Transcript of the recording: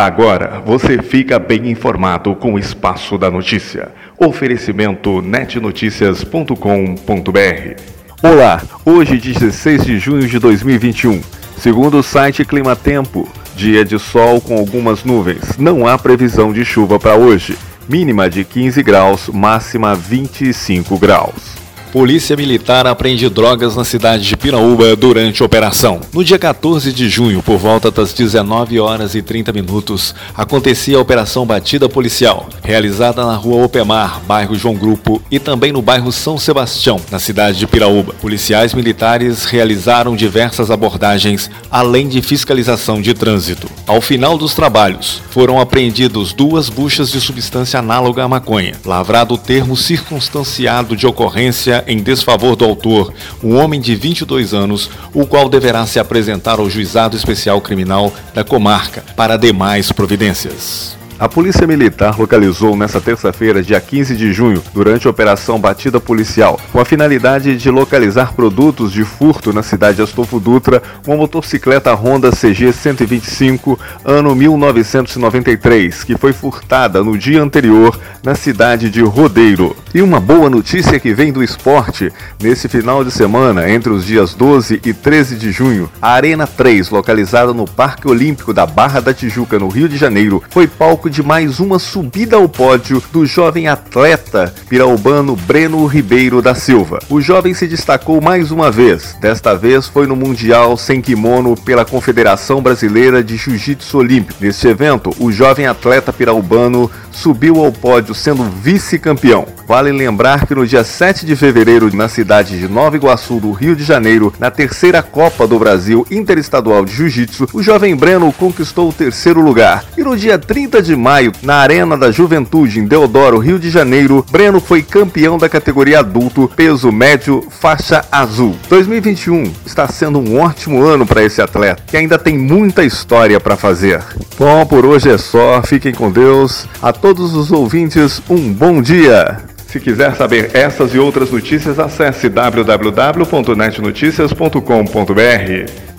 Agora você fica bem informado com o Espaço da Notícia. Oferecimento netnoticias.com.br. Olá, hoje 16 de junho de 2021. Segundo o site Clima Tempo, dia de sol com algumas nuvens. Não há previsão de chuva para hoje. Mínima de 15 graus, máxima 25 graus. Polícia Militar apreende drogas na cidade de Piraúba durante operação. No dia 14 de junho, por volta das 19 horas e 30 minutos, acontecia a Operação Batida Policial, realizada na rua Opemar, bairro João Grupo, e também no bairro São Sebastião, na cidade de Piraúba. Policiais militares realizaram diversas abordagens, além de fiscalização de trânsito. Ao final dos trabalhos, foram apreendidos duas buchas de substância análoga à maconha, lavrado o termo circunstanciado de ocorrência em desfavor do autor, um homem de 22 anos, o qual deverá se apresentar ao Juizado Especial Criminal da comarca para demais providências. A Polícia Militar localizou nesta terça-feira, dia 15 de junho, durante a Operação Batida Policial, com a finalidade de localizar produtos de furto na cidade de Astolfo Dutra, uma motocicleta Honda CG 125, ano 1993, que foi furtada no dia anterior na cidade de Rodeiro. E uma boa notícia que vem do esporte. Nesse final de semana, entre os dias 12 e 13 de junho, a Arena 3, localizada no Parque Olímpico da Barra da Tijuca, no Rio de Janeiro, foi palco de mais uma subida ao pódio do jovem atleta piraubano Breno Ribeiro da Silva. O jovem se destacou mais uma vez, desta vez foi no Mundial sem kimono pela Confederação Brasileira de Jiu-Jitsu Olímpico. Neste evento, o jovem atleta piraubano subiu ao pódio sendo vice-campeão. Vale lembrar que no dia 7 de fevereiro, na cidade de Nova Iguaçu, do Rio de Janeiro, na terceira Copa do Brasil Interestadual de Jiu-Jitsu, o jovem Breno conquistou o terceiro lugar. E no dia 30 de maio, na Arena da Juventude em Deodoro, Rio de Janeiro, Breno foi campeão da categoria adulto, peso médio, faixa azul. 2021 está sendo um ótimo ano para esse atleta, que ainda tem muita história para fazer. Bom, por hoje é só. Fiquem com Deus. A todos os ouvintes, um bom dia. Se quiser saber essas e outras notícias, acesse www.netnoticias.com.br.